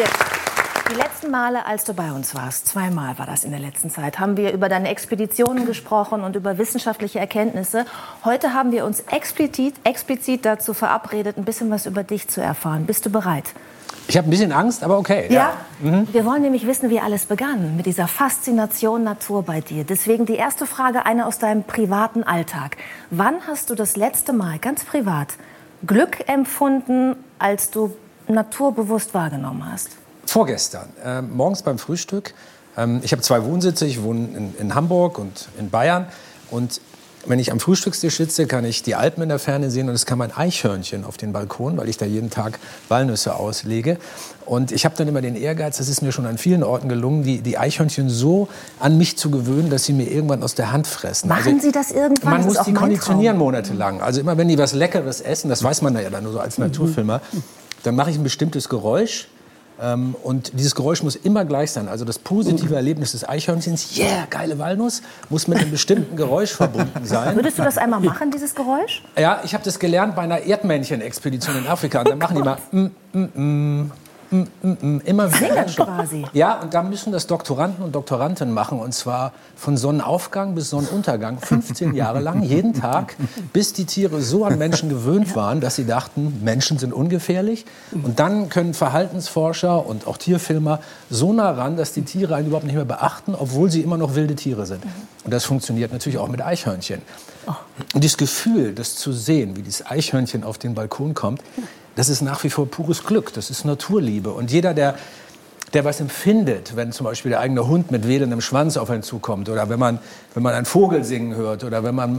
Dirk, die letzten Male, als du bei uns warst, zweimal war das in der letzten Zeit, haben wir über deine Expeditionen gesprochen und über wissenschaftliche Erkenntnisse. Heute haben wir uns explizit, explizit dazu verabredet, ein bisschen was über dich zu erfahren. Bist du bereit? Ich habe ein bisschen Angst, aber okay. Ja, ja. Mhm. wir wollen nämlich wissen, wie alles begann mit dieser Faszination Natur bei dir. Deswegen die erste Frage, eine aus deinem privaten Alltag. Wann hast du das letzte Mal ganz privat Glück empfunden, als du naturbewusst wahrgenommen hast? Vorgestern, äh, morgens beim Frühstück. Ähm, ich habe zwei Wohnsitze, ich wohne in, in Hamburg und in Bayern. Und wenn ich am Frühstückstisch sitze, kann ich die Alpen in der Ferne sehen und es kam ein Eichhörnchen auf den Balkon, weil ich da jeden Tag Walnüsse auslege. Und ich habe dann immer den Ehrgeiz, das ist mir schon an vielen Orten gelungen, die, die Eichhörnchen so an mich zu gewöhnen, dass sie mir irgendwann aus der Hand fressen. Machen also, Sie das irgendwann? Man das muss die konditionieren monatelang. Also immer wenn die was Leckeres essen, das weiß man ja dann nur so als Naturfilmer, dann mache ich ein bestimmtes Geräusch ähm, und dieses Geräusch muss immer gleich sein. Also das positive Erlebnis des Eichhörnchens, yeah, geile Walnuss, muss mit einem bestimmten Geräusch verbunden sein. Würdest du das einmal machen, dieses Geräusch? Ja, ich habe das gelernt bei einer Erdmännchen-Expedition in Afrika. Und dann machen die mal mm, mm, mm, Mm, mm, mm, immer wieder. Singen quasi. Ja, und da müssen das Doktoranden und Doktoranten machen. Und zwar von Sonnenaufgang bis Sonnenuntergang, 15 Jahre lang, jeden Tag, bis die Tiere so an Menschen gewöhnt waren, dass sie dachten, Menschen sind ungefährlich. Und dann können Verhaltensforscher und auch Tierfilmer so nah ran, dass die Tiere einen überhaupt nicht mehr beachten, obwohl sie immer noch wilde Tiere sind. Und das funktioniert natürlich auch mit Eichhörnchen. Oh. Und dieses Gefühl, das zu sehen, wie dieses Eichhörnchen auf den Balkon kommt, das ist nach wie vor pures Glück, das ist Naturliebe. Und jeder, der, der was empfindet, wenn zum Beispiel der eigene Hund mit wedelndem Schwanz auf einen zukommt oder wenn man, wenn man einen Vogel singen hört oder wenn man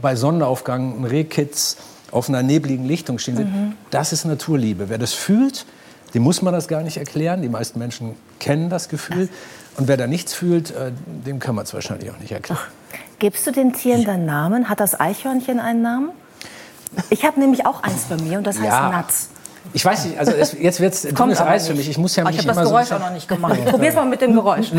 bei Sonnenaufgang einen Rehkitz auf einer nebligen Lichtung stehen sieht, mhm. das ist Naturliebe. Wer das fühlt, dem muss man das gar nicht erklären. Die meisten Menschen kennen das Gefühl. Und wer da nichts fühlt, äh, dem kann man es wahrscheinlich auch nicht erklären. Ach, gibst du den Tieren dann Namen? Hat das Eichhörnchen einen Namen? Ich habe nämlich auch eins bei mir und das heißt ja. Nuts. Ich weiß nicht, also es, jetzt wird es dünnes Eis für mich. Ich muss ja mich ich habe das Geräusch so auch noch nicht gemacht. Ich probiere mal mit dem Geräusch.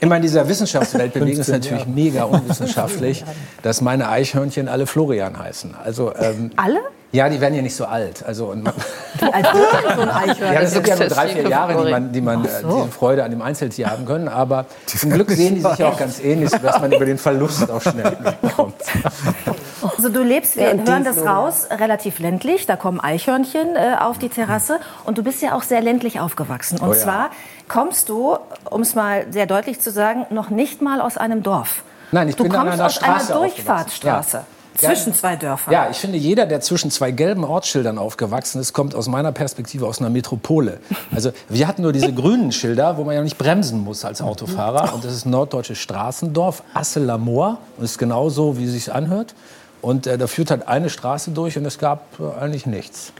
Immer in dieser Wissenschaftswelt bewegen es natürlich ja. mega unwissenschaftlich, dass meine Eichhörnchen alle Florian heißen. Also, ähm, alle? Ja, die werden ja nicht so alt. Also, und man wird so ein Eichhörnchen? Ja, das sind ja nur drei, vier Jahre, die man, die man so. Äh, diese Freude an dem Einzeltier haben können. Aber zum Glück sehen die sich ja auch ganz ähnlich, sodass man über den Verlust auch schnell kommt. Also du lebst, wir hören das raus, relativ ländlich. Da kommen Eichhörnchen äh, auf die Terrasse. Und du bist ja auch sehr ländlich aufgewachsen. Und oh ja. zwar kommst du, um es mal sehr deutlich zu sagen, noch nicht mal aus einem Dorf. Nein, ich du bin kommst an einer aus Straße einer Durchfahrtsstraße. Ja. Zwischen zwei Dörfern. Ja, ich finde, jeder, der zwischen zwei gelben Ortsschildern aufgewachsen ist, kommt aus meiner Perspektive aus einer Metropole. Also wir hatten nur diese grünen Schilder, wo man ja nicht bremsen muss als Autofahrer. Und das ist ein norddeutsches Straßendorf, Asselamor. Und ist genauso, wie es sich anhört. Und äh, da führt halt eine Straße durch und es gab äh, eigentlich nichts.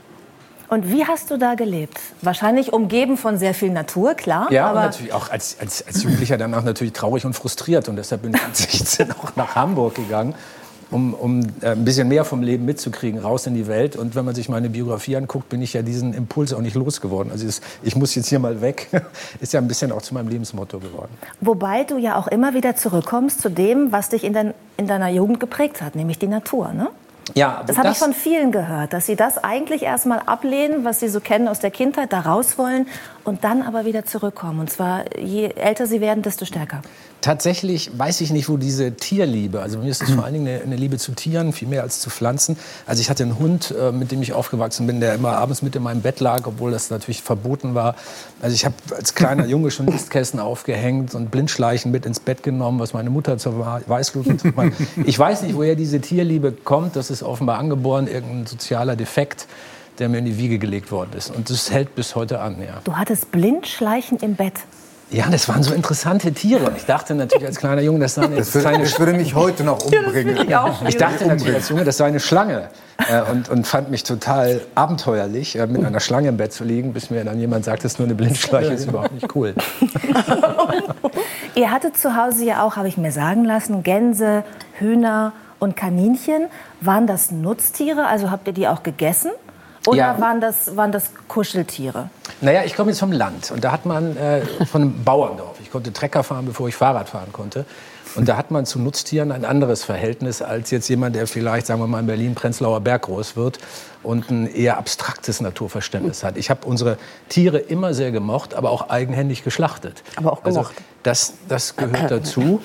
Und wie hast du da gelebt? Wahrscheinlich umgeben von sehr viel Natur, klar. Ja, aber natürlich auch als, als, als Jugendlicher danach natürlich traurig und frustriert. Und deshalb bin ich mit 16 auch nach Hamburg gegangen um, um äh, ein bisschen mehr vom Leben mitzukriegen, raus in die Welt. Und wenn man sich meine Biografie anguckt, bin ich ja diesen Impuls auch nicht losgeworden. Also ist, ich muss jetzt hier mal weg, ist ja ein bisschen auch zu meinem Lebensmotto geworden. Wobei du ja auch immer wieder zurückkommst zu dem, was dich in, dein, in deiner Jugend geprägt hat, nämlich die Natur, ne? Ja, das habe ich von vielen gehört, dass sie das eigentlich erstmal ablehnen, was sie so kennen aus der Kindheit, da raus wollen und dann aber wieder zurückkommen. Und zwar, je älter sie werden, desto stärker. Tatsächlich weiß ich nicht, wo diese Tierliebe, also mir ist es vor allen Dingen eine, eine, Liebe zu Tieren, viel mehr als zu Pflanzen. Also ich hatte einen Hund, äh, mit dem ich aufgewachsen bin, der immer abends mit in meinem Bett lag, obwohl das natürlich verboten war. Also ich habe als kleiner Junge schon Nistkästen aufgehängt und Blindschleichen mit ins Bett genommen, was meine Mutter zur Weißglut getrunken Ich weiß nicht, woher diese Tierliebe kommt. Das ist offenbar angeboren, irgendein sozialer Defekt der mir in die Wiege gelegt worden ist. Und das hält bis heute an. Ja. Du hattest Blindschleichen im Bett. Ja, das waren so interessante Tiere. Ich dachte natürlich als kleiner Junge, das sei eine das würde, kleine das würde mich heute noch umbringen. Ja, ich, ich dachte natürlich als Junge, das sei eine Schlange. Äh, und, und fand mich total abenteuerlich, äh, mit einer Schlange im Bett zu liegen, bis mir dann jemand sagt, das ist nur eine Blindschleiche, ist überhaupt nicht cool. Ihr hattet zu Hause ja auch, habe ich mir sagen lassen, Gänse, Hühner und Kaninchen. Waren das Nutztiere? Also habt ihr die auch gegessen? Oder ja. waren, das, waren das Kuscheltiere? Naja, ich komme jetzt vom Land und da hat man äh, von einem Bauerndorf. Ich konnte Trecker fahren, bevor ich Fahrrad fahren konnte. Und da hat man zu Nutztieren ein anderes Verhältnis als jetzt jemand, der vielleicht, sagen wir mal, in Berlin-Prenzlauer Berg groß wird und ein eher abstraktes Naturverständnis hat. Ich habe unsere Tiere immer sehr gemocht, aber auch eigenhändig geschlachtet. Aber auch also gemocht. Also das, das gehört dazu.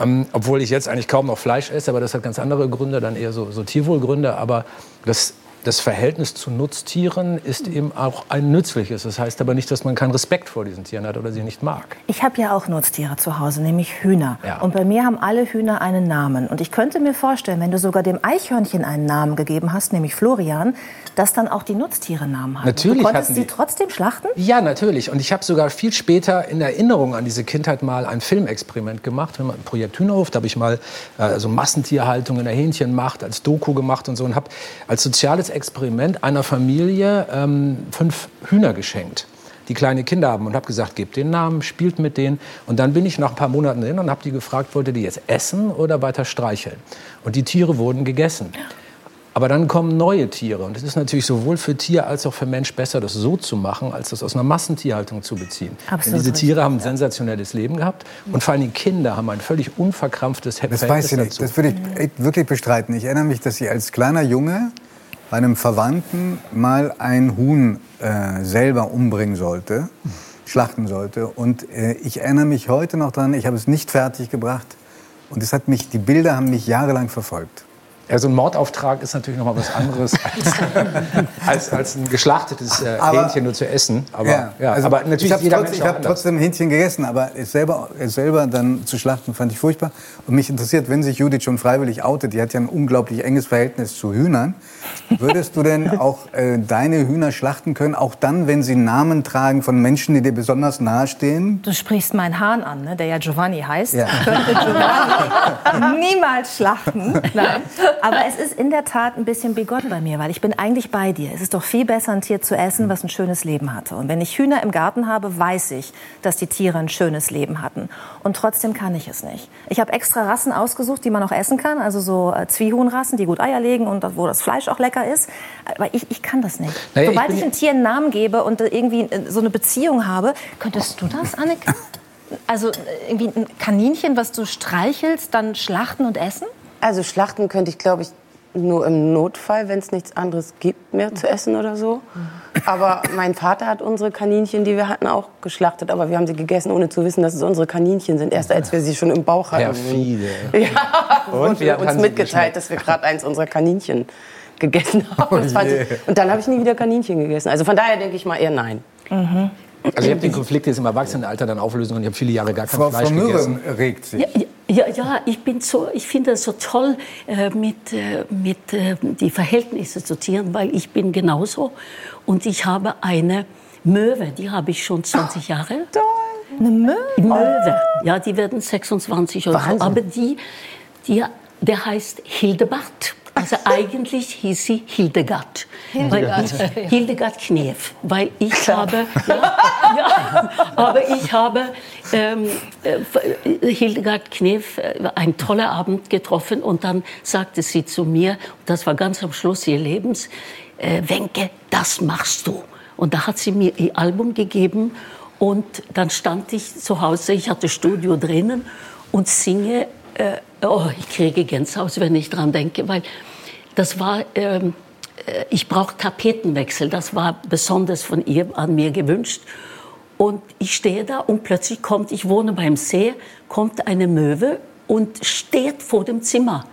Ähm, obwohl ich jetzt eigentlich kaum noch Fleisch esse, aber das hat ganz andere Gründe, dann eher so, so Tierwohlgründe. Aber das das Verhältnis zu Nutztieren ist eben auch ein nützliches. Das heißt aber nicht, dass man keinen Respekt vor diesen Tieren hat oder sie nicht mag. Ich habe ja auch Nutztiere zu Hause, nämlich Hühner. Ja. Und bei mir haben alle Hühner einen Namen. Und ich könnte mir vorstellen, wenn du sogar dem Eichhörnchen einen Namen gegeben hast, nämlich Florian, dass dann auch die Nutztiere Namen haben. Natürlich du konntest sie trotzdem schlachten? Ja, natürlich. Und ich habe sogar viel später in Erinnerung an diese Kindheit mal ein Filmexperiment gemacht. Ein Projekt Hühnerhof, da habe ich mal äh, so Massentierhaltung in der Hähnchenmacht als Doku gemacht und so und habe als soziales Experiment einer Familie ähm, fünf Hühner geschenkt die kleine Kinder haben und habe gesagt, gebt den Namen, spielt mit denen. Und dann bin ich nach ein paar Monaten hin und habe die gefragt, wollt ihr die jetzt essen oder weiter streicheln? Und die Tiere wurden gegessen. Aber dann kommen neue Tiere. Und es ist natürlich sowohl für Tier als auch für Mensch besser, das so zu machen, als das aus einer Massentierhaltung zu beziehen. Absolut Denn diese Tiere haben ein sensationelles Leben gehabt. Und vor allem die Kinder haben ein völlig unverkrampftes Verhältnis Das weiß ich nicht. Das würde ich wirklich bestreiten. Ich erinnere mich, dass ich als kleiner Junge bei einem Verwandten mal ein Huhn äh, selber umbringen sollte, schlachten sollte. Und äh, ich erinnere mich heute noch daran, ich habe es nicht fertig gebracht. Und es hat mich, die Bilder haben mich jahrelang verfolgt. Ja, so ein Mordauftrag ist natürlich noch mal was anderes als, als, als ein geschlachtetes äh, aber, Hähnchen nur zu essen. Aber, ja, ja also aber natürlich ich habe trotzdem, hab trotzdem Hähnchen gegessen, aber es selber, es selber dann zu schlachten fand ich furchtbar. Und mich interessiert, wenn sich Judith schon freiwillig outet, die hat ja ein unglaublich enges Verhältnis zu Hühnern. Würdest du denn auch äh, deine Hühner schlachten können, auch dann, wenn sie Namen tragen von Menschen, die dir besonders nahestehen? Du sprichst meinen Hahn an, ne, der ja Giovanni heißt. Ja. Ich könnte Giovanni niemals schlachten. Nein. Aber es ist in der Tat ein bisschen bigott bei mir, weil ich bin eigentlich bei dir. Es ist doch viel besser, ein Tier zu essen, was ein schönes Leben hatte. Und wenn ich Hühner im Garten habe, weiß ich, dass die Tiere ein schönes Leben hatten. Und trotzdem kann ich es nicht. Ich habe extra Rassen ausgesucht, die man auch essen kann. Also so äh, Zwiehuhnrassen, die gut Eier legen und wo das Fleisch auch lecker ist. Aber ich, ich kann das nicht. Naja, Sobald ich, ich einem Tier einen Namen gebe und irgendwie äh, so eine Beziehung habe, könntest du das, Annika? Also äh, irgendwie ein Kaninchen, was du streichelst, dann schlachten und essen? Also schlachten könnte ich, glaube ich, nur im Notfall, wenn es nichts anderes gibt mehr zu essen oder so. Aber mein Vater hat unsere Kaninchen, die wir hatten, auch geschlachtet. Aber wir haben sie gegessen, ohne zu wissen, dass es unsere Kaninchen sind. Erst als wir sie schon im Bauch hatten. Perfide. Ja, und wir uns mitgeteilt, dass wir gerade eins unserer Kaninchen gegessen haben. Oh und dann habe ich nie wieder Kaninchen gegessen. Also von daher denke ich mal eher nein. Mhm. Also ich habe den Konflikt jetzt im Erwachsenenalter dann auflösen und ich habe viele Jahre gar kein Frau, Fleisch Frau gegessen. regt sich. Ja, ja, ja, ich bin so, ich finde es so toll, äh, mit, äh, mit äh, die Verhältnisse zu Tieren, weil ich bin genauso und ich habe eine Möwe, die habe ich schon 20 Jahre. Toll. Eine Möwe? Möwe, ja, die werden 26 oder so, aber die, die, der heißt Hildebart. Also eigentlich hieß sie Hildegard. Hildegard, Hildegard Knef, weil ich Klar. habe, ja, ja, aber ich habe ähm, äh, Hildegard Knef äh, einen tollen Abend getroffen und dann sagte sie zu mir, das war ganz am Schluss ihr Lebens, äh, Wenke, das machst du. Und da hat sie mir ihr Album gegeben und dann stand ich zu Hause, ich hatte Studio drinnen und singe äh, oh, ich kriege Gänsehaut, wenn ich dran denke, weil das war, ähm, äh, ich brauche Tapetenwechsel, das war besonders von ihr an mir gewünscht. Und ich stehe da und plötzlich kommt, ich wohne beim See, kommt eine Möwe und steht vor dem Zimmer.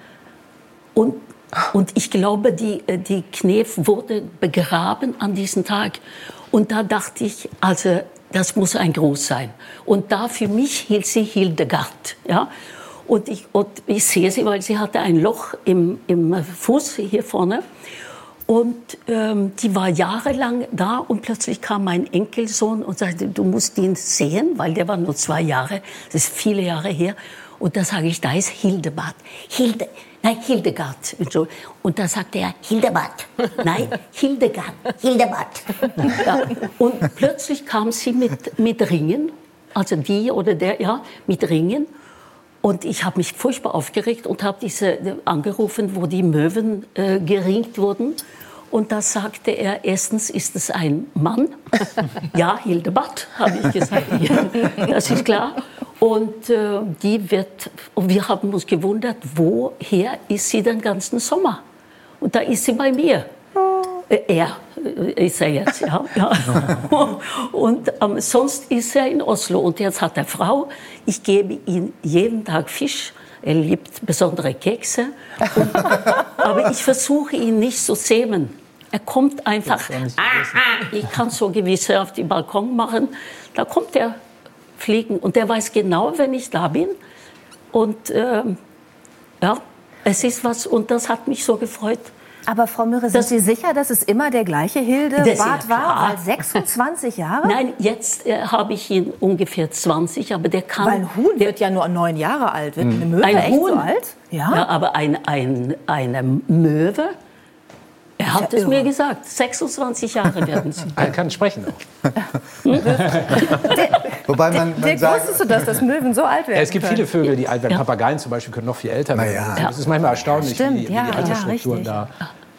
Und, und ich glaube, die, äh, die Knef wurde begraben an diesem Tag. Und da dachte ich, also das muss ein Gruß sein. Und da für mich hielt sie Hildegard. Ja? Und ich, und ich sehe sie, weil sie hatte ein Loch im, im Fuß hier vorne. Und ähm, die war jahrelang da und plötzlich kam mein Enkelsohn und sagte, du musst ihn sehen, weil der war nur zwei Jahre, das ist viele Jahre her. Und da sage ich, da ist Hildebart. Hilde, nein, Hildegard. Und da sagte er, Hildebart. Nein, Hildegard, Hildebart. Ja. Und plötzlich kam sie mit, mit Ringen, also die oder der, ja, mit Ringen. Und ich habe mich furchtbar aufgeregt und habe diese angerufen, wo die Möwen äh, geringt wurden. Und da sagte er, erstens ist es ein Mann. ja, Hildebart, habe ich gesagt. das ist klar. Und äh, die wird, und wir haben uns gewundert, woher ist sie den ganzen Sommer? Und da ist sie bei mir. Äh, er äh, ist er jetzt, ja. ja. Und ähm, sonst ist er in Oslo. Und jetzt hat er Frau. Ich gebe ihm jeden Tag Fisch. Er liebt besondere Kekse. Und, aber ich versuche ihn nicht zu zähmen. Er kommt einfach. Ah, ah, ich kann so gewisse auf den Balkon machen. Da kommt er fliegen. Und der weiß genau, wenn ich da bin. Und ähm, ja, es ist was, und das hat mich so gefreut. Aber Frau Mürre, sind Sie sicher, dass es immer der gleiche Hildebart war? Weil 26 Jahre? Nein, jetzt äh, habe ich ihn ungefähr 20, aber der kann... Weil ein Huhn wird ja nur neun Jahre alt. Wird eine Möwe ein echt Huhn, so alt? Ja, ja aber ein, ein, eine Möwe hat ja es mir gesagt. 26 Jahre werden sie. Er kann sprechen auch. Wobei man, man Dirk, sagt, wusstest du das, dass Möwen so alt werden ja, Es gibt können? viele Vögel, die alt werden. Ja. Papageien zum Beispiel können noch viel älter werden. Ja. Es ist manchmal erstaunlich, Stimmt, wie, wie ja, die Altersstrukturen da,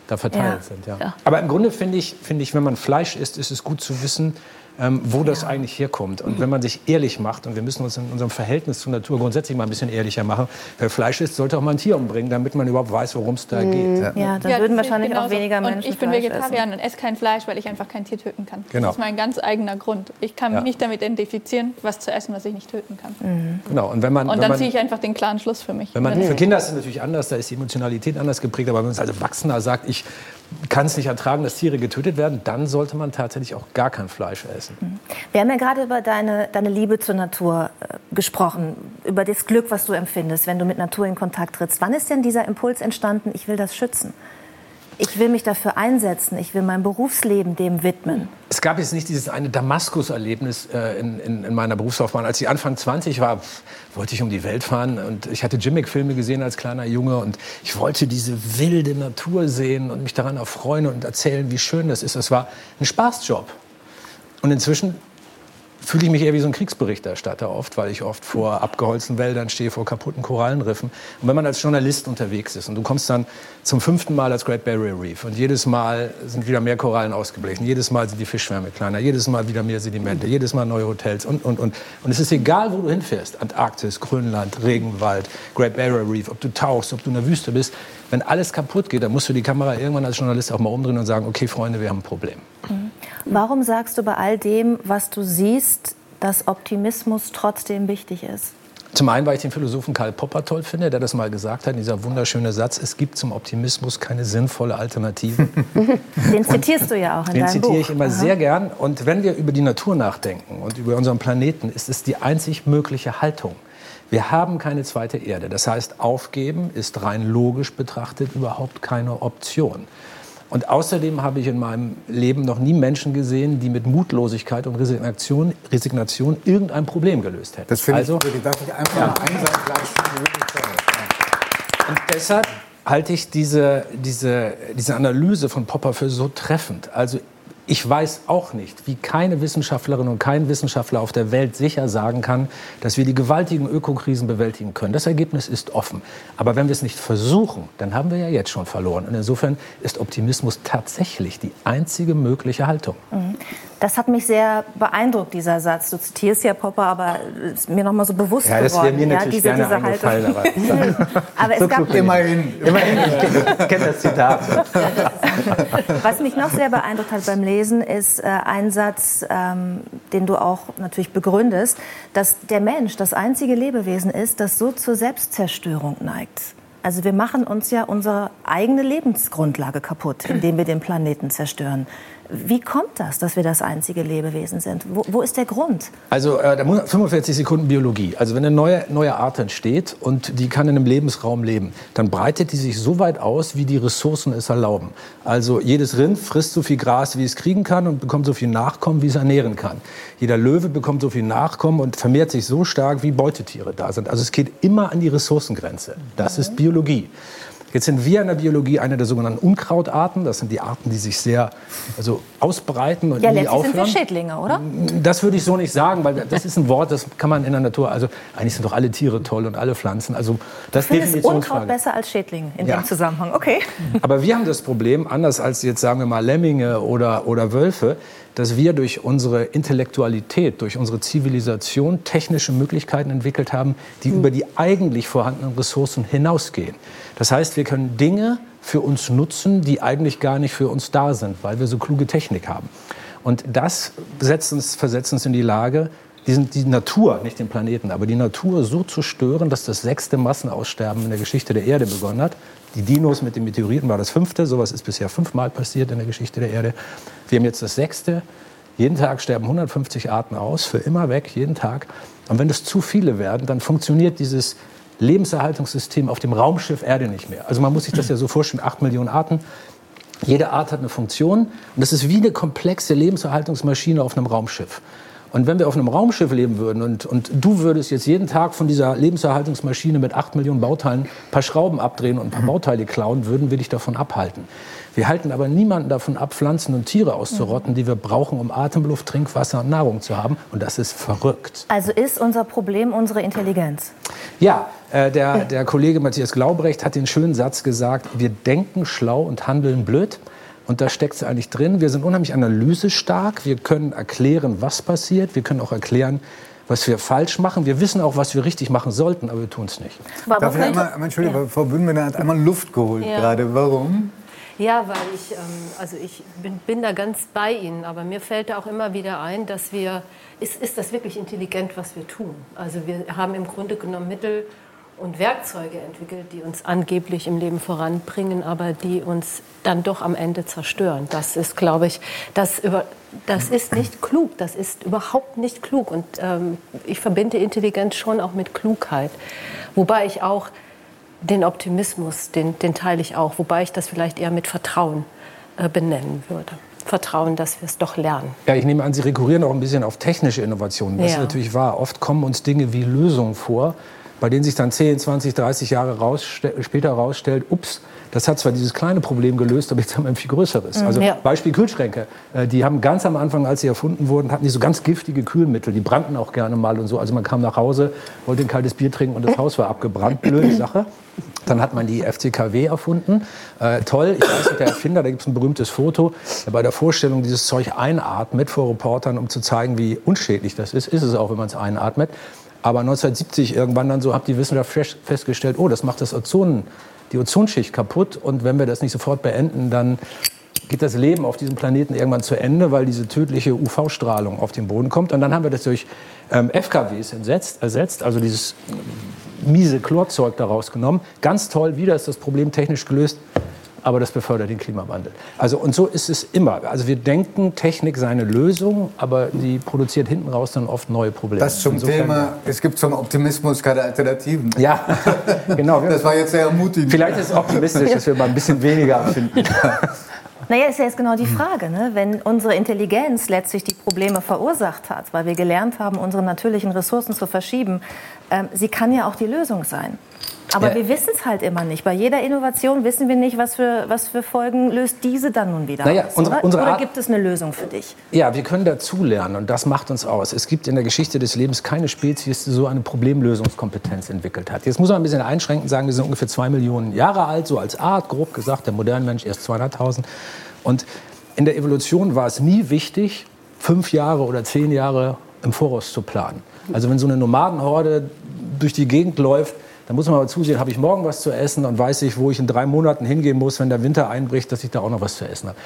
da verteilt sind. Ja. Aber im Grunde finde ich, find ich, wenn man Fleisch isst, ist es gut zu wissen, ähm, wo das ja. eigentlich herkommt. Und wenn man sich ehrlich macht, und wir müssen uns in unserem Verhältnis zur Natur grundsätzlich mal ein bisschen ehrlicher machen, wer Fleisch isst, sollte auch mal ein Tier umbringen, damit man überhaupt weiß, worum es da mhm. geht. Ja, ja dann ja, würden wahrscheinlich auch weniger Menschen und Ich bin Vegetarier und esse kein Fleisch, weil ich einfach kein Tier töten kann. Genau. Das ist mein ganz eigener Grund. Ich kann mich nicht damit identifizieren, was zu essen, was ich nicht töten kann. Mhm. Genau. Und, wenn man, und dann ziehe ich einfach den klaren Schluss für mich. Wenn man, für Kinder ist es natürlich anders, da ist die Emotionalität anders geprägt. Aber wenn man als Erwachsener sagt, ich kann es nicht ertragen, dass Tiere getötet werden, dann sollte man tatsächlich auch gar kein Fleisch essen. Mhm. Wir haben ja gerade über deine, deine Liebe zur Natur äh, gesprochen, über das Glück, was du empfindest, wenn du mit Natur in Kontakt trittst. Wann ist denn dieser Impuls entstanden, ich will das schützen? Ich will mich dafür einsetzen, ich will mein Berufsleben dem widmen. Es gab jetzt nicht dieses eine Damaskus-Erlebnis äh, in, in, in, meiner Berufslaufbahn. Als ich Anfang 20 war, wollte ich um die Welt fahren und ich hatte Jimmick-Filme gesehen als kleiner Junge und ich wollte diese wilde Natur sehen und mich daran erfreuen und erzählen, wie schön das ist. Es war ein Spaßjob. Und inzwischen fühle ich mich eher wie so ein Kriegsberichterstatter oft, weil ich oft vor abgeholzten Wäldern stehe, vor kaputten Korallenriffen. Und wenn man als Journalist unterwegs ist und du kommst dann zum fünften Mal als Great Barrier Reef und jedes Mal sind wieder mehr Korallen ausgeblichen, jedes Mal sind die Fischschwärme kleiner, jedes Mal wieder mehr Sedimente, jedes Mal neue Hotels und, und, und. Und es ist egal, wo du hinfährst, Antarktis, Grönland, Regenwald, Great Barrier Reef, ob du tauchst, ob du in der Wüste bist, wenn alles kaputt geht, dann musst du die Kamera irgendwann als Journalist auch mal umdrehen und sagen, okay, Freunde, wir haben ein Problem. Mhm. Warum sagst du bei all dem, was du siehst, dass Optimismus trotzdem wichtig ist? Zum einen, weil ich den Philosophen Karl Popper toll finde, der das mal gesagt hat, dieser wunderschöne Satz, es gibt zum Optimismus keine sinnvolle Alternative. Den zitierst du ja auch in den deinem zitiere Buch. ich immer Aha. sehr gern. Und wenn wir über die Natur nachdenken und über unseren Planeten, ist es die einzig mögliche Haltung. Wir haben keine zweite Erde. Das heißt, aufgeben ist rein logisch betrachtet überhaupt keine Option. Und außerdem habe ich in meinem Leben noch nie Menschen gesehen, die mit Mutlosigkeit und Resignation, Resignation irgendein Problem gelöst hätten. Das finde also, ich, darf ich einfach ja. einsam Und deshalb halte ich diese, diese, diese Analyse von Popper für so treffend. Also ich weiß auch nicht, wie keine Wissenschaftlerin und kein Wissenschaftler auf der Welt sicher sagen kann, dass wir die gewaltigen Ökokrisen bewältigen können. Das Ergebnis ist offen. Aber wenn wir es nicht versuchen, dann haben wir ja jetzt schon verloren. Und insofern ist Optimismus tatsächlich die einzige mögliche Haltung. Mhm. Das hat mich sehr beeindruckt, dieser Satz. Du zitierst ja Popper, aber ist mir noch mal so bewusst ja, das geworden. Mir natürlich ja, diese, gerne diese Haltung. Aber, aber es gab immerhin, immerhin, ich kenne das Zitat. Was mich noch sehr beeindruckt hat beim Lesen, ist äh, ein Satz, ähm, den du auch natürlich begründest, dass der Mensch das einzige Lebewesen ist, das so zur Selbstzerstörung neigt. Also wir machen uns ja unsere eigene Lebensgrundlage kaputt, indem wir den Planeten zerstören. Wie kommt das, dass wir das einzige Lebewesen sind? Wo, wo ist der Grund? Also äh, 45 Sekunden Biologie. Also wenn eine neue, neue Art entsteht und die kann in einem Lebensraum leben, dann breitet die sich so weit aus, wie die Ressourcen es erlauben. Also jedes Rind frisst so viel Gras, wie es kriegen kann und bekommt so viel Nachkommen, wie es ernähren kann. Jeder Löwe bekommt so viel Nachkommen und vermehrt sich so stark, wie Beutetiere da sind. Also es geht immer an die Ressourcengrenze. Das ist Biologie. Jetzt sind wir in der Biologie eine der sogenannten Unkrautarten. Das sind die Arten, die sich sehr also ausbreiten und ja, nie aufhören. sind wir Schädlinge, oder? Das würde ich so nicht sagen, weil das ist ein Wort, das kann man in der Natur. Also eigentlich sind doch alle Tiere toll und alle Pflanzen. Also das ist Unkraut besser als Schädling in ja. dem Zusammenhang. Okay. Aber wir haben das Problem, anders als jetzt sagen wir mal Lemminge oder oder Wölfe, dass wir durch unsere Intellektualität, durch unsere Zivilisation technische Möglichkeiten entwickelt haben, die mhm. über die eigentlich vorhandenen Ressourcen hinausgehen. Das heißt, wir können Dinge für uns nutzen, die eigentlich gar nicht für uns da sind, weil wir so kluge Technik haben. Und das uns, versetzt uns in die Lage, die, die Natur, nicht den Planeten, aber die Natur so zu stören, dass das sechste Massenaussterben in der Geschichte der Erde begonnen hat. Die Dinos mit den Meteoriten war das fünfte, sowas ist bisher fünfmal passiert in der Geschichte der Erde. Wir haben jetzt das sechste. Jeden Tag sterben 150 Arten aus, für immer weg, jeden Tag. Und wenn es zu viele werden, dann funktioniert dieses Lebenserhaltungssystem auf dem Raumschiff Erde nicht mehr. Also man muss sich das ja so vorstellen, acht Millionen Arten. Jede Art hat eine Funktion und das ist wie eine komplexe Lebenserhaltungsmaschine auf einem Raumschiff. Und wenn wir auf einem Raumschiff leben würden und, und du würdest jetzt jeden Tag von dieser Lebenserhaltungsmaschine mit acht Millionen Bauteilen ein paar Schrauben abdrehen und ein paar mhm. Bauteile klauen, würden wir dich davon abhalten. Wir halten aber niemanden davon ab, Pflanzen und Tiere auszurotten, die wir brauchen, um Atemluft, Trinkwasser und Nahrung zu haben. Und das ist verrückt. Also ist unser Problem unsere Intelligenz? Ja, äh, der, der Kollege Matthias Glaubrecht hat den schönen Satz gesagt, wir denken schlau und handeln blöd. Und da steckt es eigentlich drin. Wir sind unheimlich analysestark. Wir können erklären, was passiert. Wir können auch erklären, was wir falsch machen. Wir wissen auch, was wir richtig machen sollten, aber wir tun es nicht. Darf ich einmal, Entschuldigung, ja. Frau Bühnenmänner hat einmal Luft geholt ja. gerade. Warum? Ja, weil ich, ähm, also ich bin, bin, da ganz bei Ihnen, aber mir fällt da auch immer wieder ein, dass wir, ist, ist das wirklich intelligent, was wir tun? Also wir haben im Grunde genommen Mittel, und Werkzeuge entwickelt, die uns angeblich im Leben voranbringen, aber die uns dann doch am Ende zerstören. Das ist, glaube ich, das, über, das ist nicht klug. Das ist überhaupt nicht klug. Und ähm, ich verbinde Intelligenz schon auch mit Klugheit. Wobei ich auch den Optimismus, den, den teile ich auch, wobei ich das vielleicht eher mit Vertrauen äh, benennen würde. Vertrauen, dass wir es doch lernen. Ja, ich nehme an, Sie rekurrieren auch ein bisschen auf technische Innovationen. Das ja. ist natürlich wahr. Oft kommen uns Dinge wie Lösungen vor, bei denen sich dann 10, 20, 30 Jahre rausste später herausstellt, ups, das hat zwar dieses kleine Problem gelöst, aber jetzt haben wir ein viel größeres. Also ja. Beispiel Kühlschränke. Äh, die haben ganz am Anfang, als sie erfunden wurden, hatten die so ganz giftige Kühlmittel. Die brannten auch gerne mal und so. Also man kam nach Hause, wollte ein kaltes Bier trinken und das Haus war abgebrannt. Blöde Sache. Dann hat man die FCKW erfunden. Äh, toll, ich weiß nicht, der Erfinder, da gibt es ein berühmtes Foto, der bei der Vorstellung dieses Zeug einatmet vor Reportern, um zu zeigen, wie unschädlich das ist. Ist es auch, wenn man es einatmet. Aber 1970 irgendwann dann so hat die Wissenschaft festgestellt, oh, das macht das Ozon, die Ozonschicht kaputt. Und wenn wir das nicht sofort beenden, dann geht das Leben auf diesem Planeten irgendwann zu Ende, weil diese tödliche UV-Strahlung auf den Boden kommt. Und dann haben wir das durch ähm, FKWs ersetzt, ersetzt, also dieses miese Chlorzeug daraus genommen. Ganz toll, wieder ist das Problem technisch gelöst aber das befördert den Klimawandel. Also, und so ist es immer. Also wir denken, Technik sei eine Lösung, aber die produziert hinten raus dann oft neue Probleme. Das zum Insofern, Thema, es gibt zum Optimismus keine Alternativen. Ja, genau. Das war jetzt sehr ermutigend. Vielleicht ist es optimistisch, dass wir mal ein bisschen weniger finden. Naja, ist ja jetzt genau die Frage. Ne? Wenn unsere Intelligenz letztlich die Probleme verursacht hat, weil wir gelernt haben, unsere natürlichen Ressourcen zu verschieben, ähm, sie kann ja auch die Lösung sein. Aber ja. wir wissen es halt immer nicht. Bei jeder Innovation wissen wir nicht, was für, was für Folgen löst diese dann nun wieder naja, aus. Unsere, oder? oder gibt es eine Lösung für dich? Ja, wir können dazulernen und das macht uns aus. Es gibt in der Geschichte des Lebens keine Spezies, die so eine Problemlösungskompetenz entwickelt hat. Jetzt muss man ein bisschen einschränkend sagen, wir sind ungefähr zwei Millionen Jahre alt, so als Art, grob gesagt. Der moderne Mensch erst 200.000. Und in der Evolution war es nie wichtig, fünf Jahre oder zehn Jahre im Voraus zu planen. Also wenn so eine Nomadenhorde durch die Gegend läuft, dann muss man aber zusehen, habe ich morgen was zu essen und weiß ich, wo ich in drei Monaten hingehen muss, wenn der Winter einbricht, dass ich da auch noch was zu essen habe.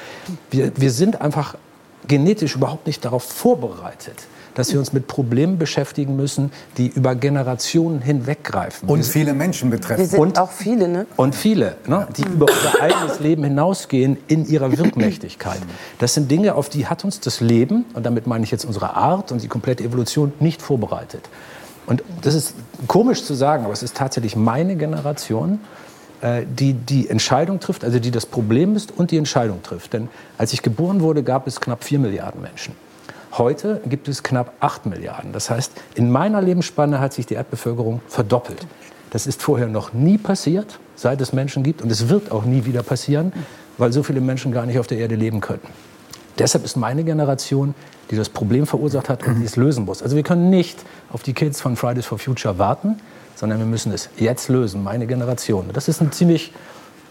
Wir, wir sind einfach genetisch überhaupt nicht darauf vorbereitet dass wir uns mit Problemen beschäftigen müssen, die über Generationen hinweggreifen. Und viele Menschen betreffen. Wir sind und auch viele, ne? Und viele, ne, die über unser eigenes Leben hinausgehen in ihrer Wirkmächtigkeit. Das sind Dinge, auf die hat uns das Leben, und damit meine ich jetzt unsere Art und die komplette Evolution, nicht vorbereitet. Und das ist komisch zu sagen, aber es ist tatsächlich meine Generation, äh, die die Entscheidung trifft, also die das Problem ist und die Entscheidung trifft. Denn als ich geboren wurde, gab es knapp vier Milliarden Menschen. Heute gibt es knapp 8 Milliarden. Das heißt, in meiner Lebensspanne hat sich die Erdbevölkerung verdoppelt. Das ist vorher noch nie passiert, seit es Menschen gibt. Und es wird auch nie wieder passieren, weil so viele Menschen gar nicht auf der Erde leben können. Deshalb ist meine Generation, die das Problem verursacht hat und die es lösen muss. Also wir können nicht auf die Kids von Fridays for Future warten, sondern wir müssen es jetzt lösen, meine Generation. Das ist ein ziemlich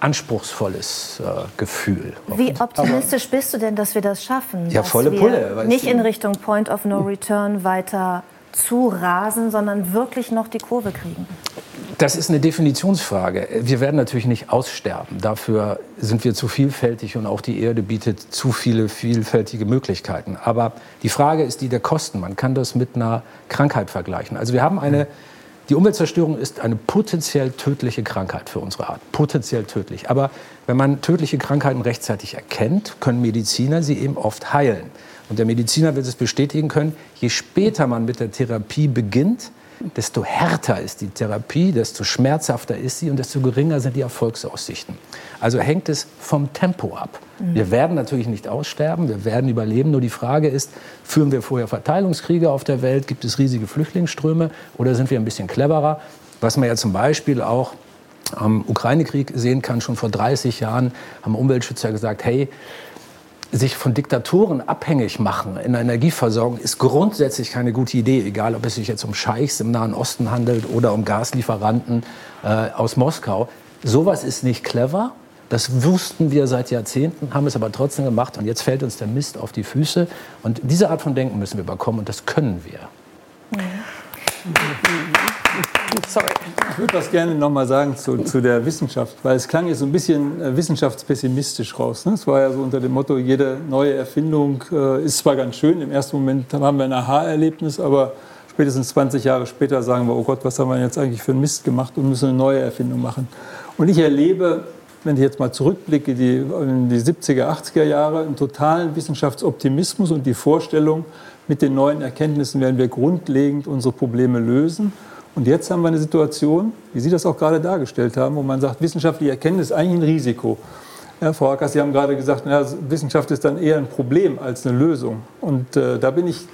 anspruchsvolles äh, Gefühl. Wie optimistisch bist du denn, dass wir das schaffen? Ja, volle Pulle. Nicht in Richtung Point of No Return weiter zu rasen, sondern wirklich noch die Kurve kriegen? Das ist eine Definitionsfrage. Wir werden natürlich nicht aussterben. Dafür sind wir zu vielfältig und auch die Erde bietet zu viele vielfältige Möglichkeiten. Aber die Frage ist die der Kosten. Man kann das mit einer Krankheit vergleichen. Also wir haben eine die Umweltzerstörung ist eine potenziell tödliche Krankheit für unsere Art. Potenziell tödlich. Aber wenn man tödliche Krankheiten rechtzeitig erkennt, können Mediziner sie eben oft heilen. Und der Mediziner wird es bestätigen können, je später man mit der Therapie beginnt, desto härter ist die Therapie, desto schmerzhafter ist sie und desto geringer sind die Erfolgsaussichten. Also hängt es vom Tempo ab. Mhm. Wir werden natürlich nicht aussterben, wir werden überleben. Nur die Frage ist, führen wir vorher Verteilungskriege auf der Welt? Gibt es riesige Flüchtlingsströme? Oder sind wir ein bisschen cleverer? Was man ja zum Beispiel auch am Ukraine-Krieg sehen kann, schon vor 30 Jahren haben Umweltschützer gesagt, hey, sich von Diktatoren abhängig machen in der Energieversorgung ist grundsätzlich keine gute Idee, egal ob es sich jetzt um Scheichs im Nahen Osten handelt oder um Gaslieferanten äh, aus Moskau. Sowas ist nicht clever. Das wussten wir seit Jahrzehnten, haben es aber trotzdem gemacht und jetzt fällt uns der Mist auf die Füße. Und diese Art von Denken müssen wir bekommen und das können wir. Mhm. Sorry. Ich würde was gerne noch mal sagen zu, zu, der Wissenschaft, weil es klang jetzt so ein bisschen äh, wissenschaftspessimistisch raus. Ne? Es war ja so unter dem Motto, jede neue Erfindung äh, ist zwar ganz schön, im ersten Moment haben wir ein Aha-Erlebnis, aber spätestens 20 Jahre später sagen wir, oh Gott, was haben wir jetzt eigentlich für einen Mist gemacht und müssen eine neue Erfindung machen. Und ich erlebe, wenn ich jetzt mal zurückblicke die, in die 70er, 80er Jahre, einen totalen Wissenschaftsoptimismus und die Vorstellung, mit den neuen Erkenntnissen werden wir grundlegend unsere Probleme lösen. Und jetzt haben wir eine Situation, wie Sie das auch gerade dargestellt haben, wo man sagt, wissenschaftliche Erkenntnis ist eigentlich ein Risiko. Ja, Frau Hackers, Sie haben gerade gesagt, na, Wissenschaft ist dann eher ein Problem als eine Lösung. Und äh, da bin ich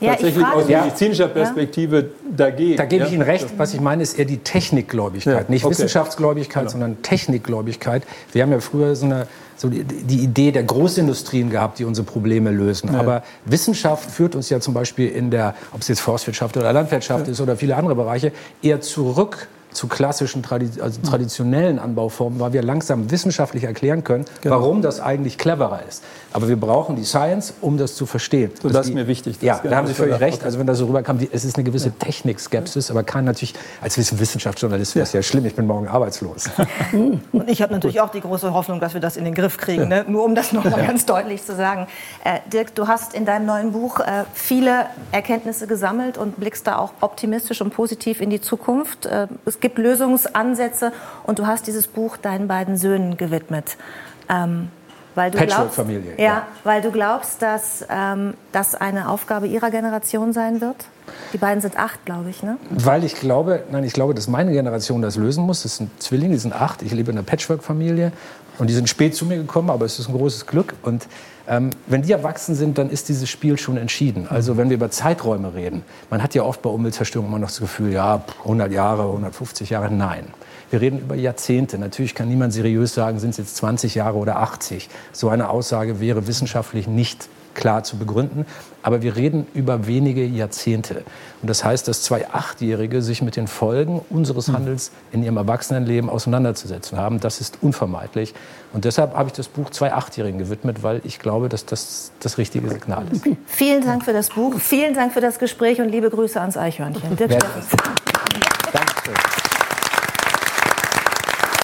ja, tatsächlich aus medizinischer Perspektive ja. dagegen. Da gebe ich Ihnen recht. Was ich meine, ist eher die Technikgläubigkeit. Ja, Nicht okay. Wissenschaftsgläubigkeit, genau. sondern Technikgläubigkeit. Wir haben ja früher so eine so die, die, Idee der Großindustrien gehabt, die unsere Probleme lösen. Ja. Aber Wissenschaft führt uns ja zum Beispiel in der, ob es jetzt Forstwirtschaft oder Landwirtschaft ja. ist oder viele andere Bereiche, eher zurück zu klassischen, also traditionellen Anbauformen, weil wir langsam wissenschaftlich erklären können, genau. warum das eigentlich cleverer ist. Aber wir brauchen die Science, um das zu verstehen. So, das, ist mir wichtig. Ja, da haben Sie völlig recht. Also wenn das so rüberkam, es ist eine gewisse ja. Technikskepsis, aber kann natürlich, als Wissenschaftsjournalist wäre es ja schlimm, ich bin morgen arbeitslos. Und ich habe natürlich auch die große Hoffnung, dass wir das in den Griff kriegen, ja. ne? nur um das noch mal ganz deutlich zu sagen. Äh, Dirk, du hast in deinem neuen Buch äh, viele Erkenntnisse gesammelt und blickst da auch optimistisch und positiv in die Zukunft. Äh, es gibt Lösungsansätze und du hast dieses Buch deinen beiden Söhnen gewidmet. Ähm, weil du glaubst, Familie. Ja, ja, weil du glaubst, dass ähm, das eine Aufgabe ihrer Generation sein wird. Die beiden sind acht, glaube ich, ne? Weil ich glaube, nein, ich glaube, dass meine Generation das lösen muss. Das sind Zwillinge, die sind acht. Ich lebe in einer Patchwork-Familie und die sind spät zu mir gekommen, aber es ist ein großes Glück. Und ähm, wenn die erwachsen sind, dann ist dieses Spiel schon entschieden. Also wenn wir über Zeiträume reden, man hat ja oft bei Umweltzerstörung immer noch das Gefühl, ja, 100 Jahre, 150 Jahre, nein. Wir reden über Jahrzehnte. Natürlich kann niemand seriös sagen, sind es jetzt 20 Jahre oder 80. So eine Aussage wäre wissenschaftlich nicht klar zu begründen. Aber wir reden über wenige Jahrzehnte. Und das heißt, dass zwei Achtjährige sich mit den Folgen unseres hm. Handels in ihrem Erwachsenenleben auseinanderzusetzen haben. Das ist unvermeidlich. Und deshalb habe ich das Buch zwei Achtjährigen gewidmet, weil ich glaube, dass das das richtige Signal ist. Vielen Dank für das Buch, vielen Dank für das Gespräch und liebe Grüße ans Eichhörnchen. Dankeschön.